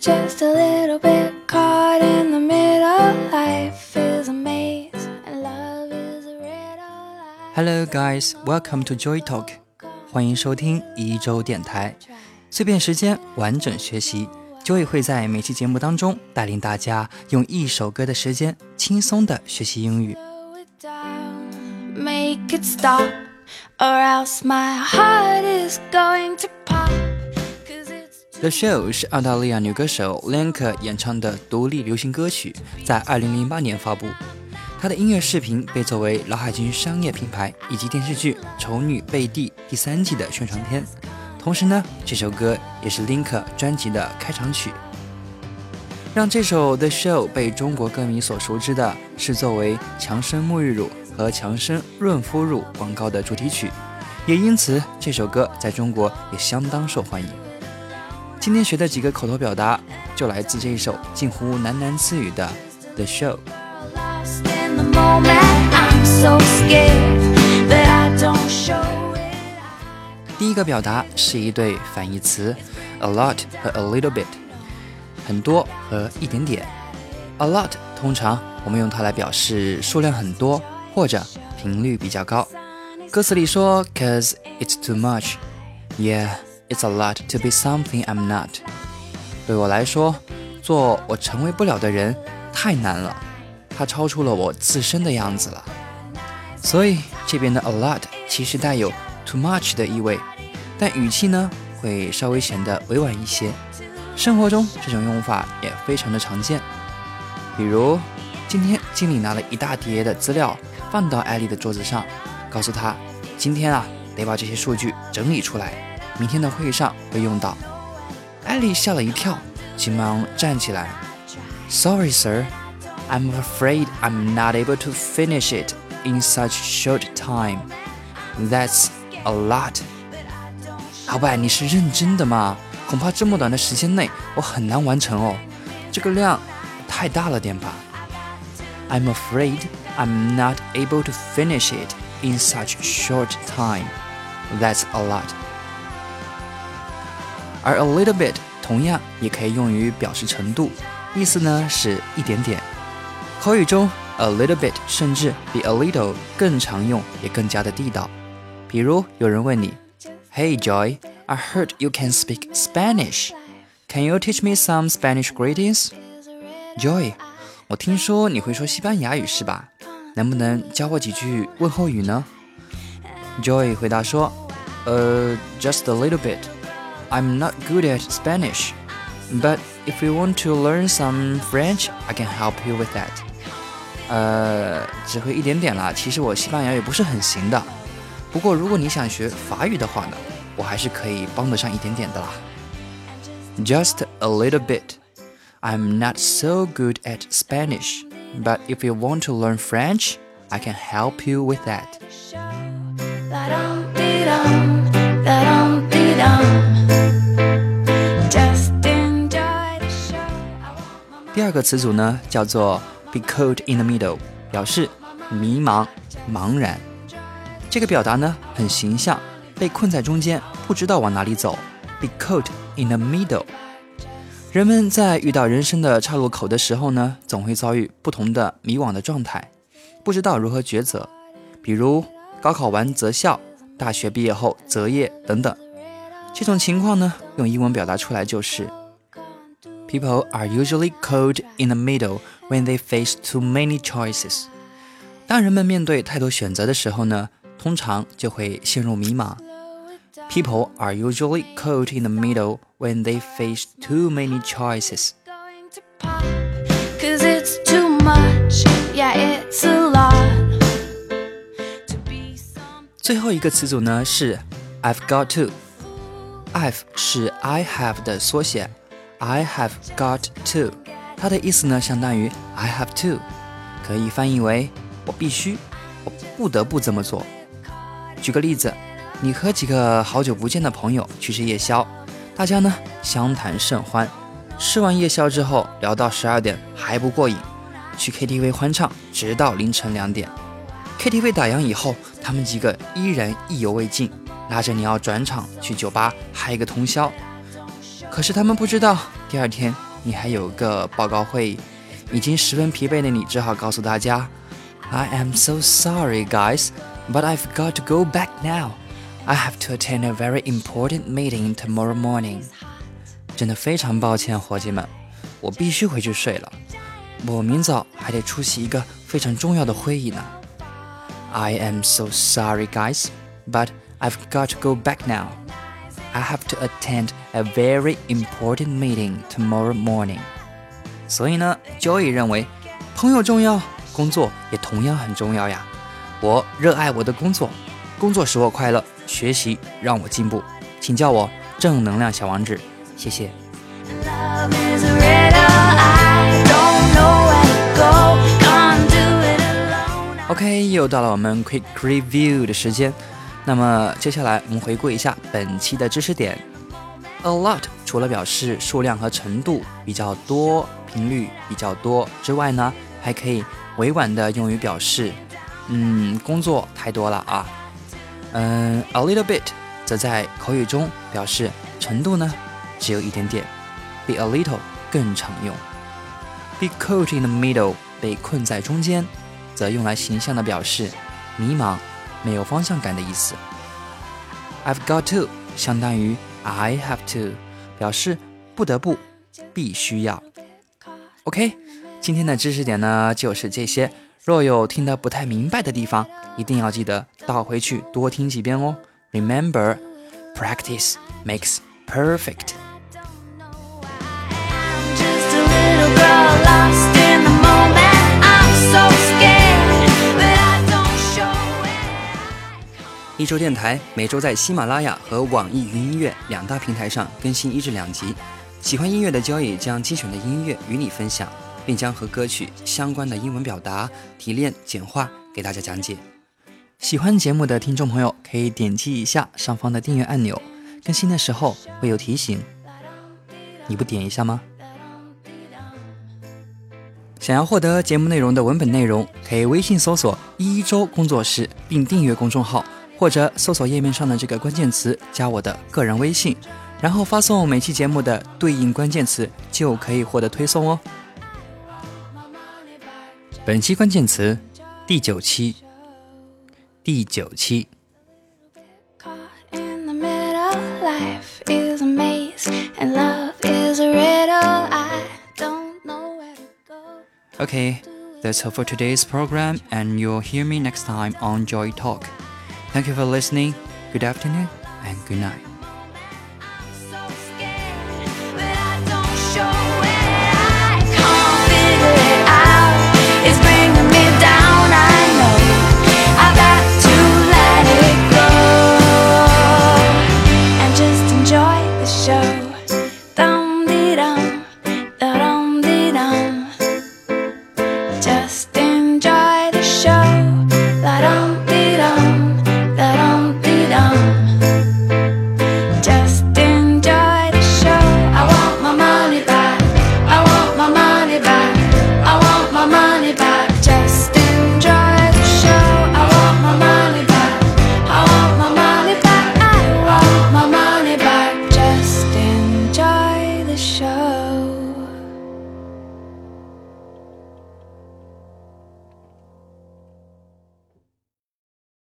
just a little bit caught in the middle. Life is a maze, and love is a riddle. Hello guys, welcome to Joy Talk，欢迎收听一周电台，碎片时间完整学习。Joy 会在每期节目当中带领大家用一首歌的时间轻松的学习英语。Make it stop, or else my heart is going to The Show 是澳大利亚女歌手 Lenka 演唱的独立流行歌曲，在2008年发布。她的音乐视频被作为老海军商业品牌以及电视剧《丑女贝蒂》第三季的宣传片。同时呢，这首歌也是 Lenka 专辑的开场曲。让这首 The Show 被中国歌迷所熟知的是作为强生沐浴乳和强生润肤乳广告的主题曲，也因此这首歌在中国也相当受欢迎。今天学的几个口头表达，就来自这一首近乎喃喃自语的《The Show》。第一个表达是一对反义词，a lot 和 a little bit，很多和一点点。a lot 通常我们用它来表示数量很多或者频率比较高。歌词里说，cause it's too much。It's a lot to be something I'm not。对我来说，做我成为不了的人太难了，它超出了我自身的样子了。所以这边的 a lot 其实带有 too much 的意味，但语气呢会稍微显得委婉一些。生活中这种用法也非常的常见，比如今天经理拿了一大叠的资料放到艾丽的桌子上，告诉她今天啊得把这些数据整理出来，明天的会议上会用到。艾丽吓了一跳，急忙站起来，Sorry, sir. I'm afraid I'm not able to finish it in such short time. That's a lot. 老板，你是认真的吗？恐怕这么短的时间内，我很难完成哦。这个量太大了点吧？I'm afraid I'm not able to finish it in such short time. That's a lot. 而 a little bit 同样也可以用于表示程度，意思呢是一点点。口语中，a little bit 甚至比 a little 更常用，也更加的地道。比如有人问你，Hey Joy, I heard you can speak Spanish. Can you teach me some Spanish greetings? Joy，我听说你会说西班牙语是吧？能不能教我几句问候语呢？Joy 回答说，呃、just a little bit. I'm not good at Spanish, but if you want to learn some French, I can help you with that. 呃，只会一点点啦。其实我西班牙语不是很行的，不过如果你想学法语的话呢，我还是可以帮得上一点点的啦。Just a little bit. I'm not so good at Spanish, but if you want to learn French, I can help you with that. 二个词组呢，叫做 be caught in the middle，表示迷茫、茫然。这个表达呢很形象，被困在中间，不知道往哪里走。be caught in the middle。人们在遇到人生的岔路口的时候呢，总会遭遇不同的迷惘的状态，不知道如何抉择。比如高考完择校，大学毕业后择业等等。这种情况呢，用英文表达出来就是。People are usually caught in the middle when they face too many choices。当人们面对太多选择的时候呢，通常就会陷入迷茫。People are usually caught in the middle when they face too many choices。 Going to pop, cause it's too much. Yeah, it's a lot. To be some 最后一个词组呢是 I've got to。I've 是 I have 的缩写 ，I have got to，它的意思呢相当于 I have to，可以翻译为我必须，我不得不这么做。举个例子，你和几个好久不见的朋友去吃夜宵，大家呢相谈甚欢，吃完夜宵之后聊到十二点还不过瘾，去 KTV 欢唱，直到凌晨两点。KTV 打烊以后，他们几个依然意犹未尽，拉着你要转场去酒吧嗨个通宵。可是他们不知道，第二天 你还有个报告会，已经十分疲惫的你，只好告诉大家：“I am so sorry, guys, but I've got to go back now. I have to attend a very important meeting tomorrow morning.” 真的非常抱歉，伙计们，我必须回去睡了。我明早还得出席一个非常重要的会议呢。I am so sorry, guys, but I've got to go back now. I have to attend a very important meeting tomorrow morning. 所以呢，Joey 认为，朋友重要，工作也同样很重要呀。我热爱我的工作，工作使我快乐，学习让我进步。请叫我正能量小王子，谢谢。OK，又到了我们 Quick Review 的时间。那么接下来我们回顾一下本期的知识点。A lot 除了表示数量和程度比较多、频率比较多之外呢，还可以委婉的用于表示，嗯，工作太多了啊。嗯，a little bit 则在口语中表示程度呢只有一点点，比 a little 更常用。Be caught in the middle 被困在中间。则用来形象的表示迷茫、没有方向感的意思。I've got to 相当于 I have to，表示不得不、必须要。OK，今天的知识点呢就是这些。若有听得不太明白的地方，一定要记得倒回去多听几遍哦。Remember, practice makes perfect. 一周电台每周在喜马拉雅和网易云音乐两大平台上更新一至两集。喜欢音乐的交易将精选的音乐与你分享，并将和歌曲相关的英文表达提炼简化给大家讲解。喜欢节目的听众朋友可以点击一下上方的订阅按钮，更新的时候会有提醒。你不点一下吗？想要获得节目内容的文本内容，可以微信搜索“一周工作室”并订阅公众号。或者搜索页面上的这个关键词，加我的个人微信，然后发送每期节目的对应关键词，就可以获得推送哦。本期关键词：第九期。第九期。Okay, that's all for today's program, and you'll hear me next time on Joy Talk. Thank you for listening. Good afternoon and good night.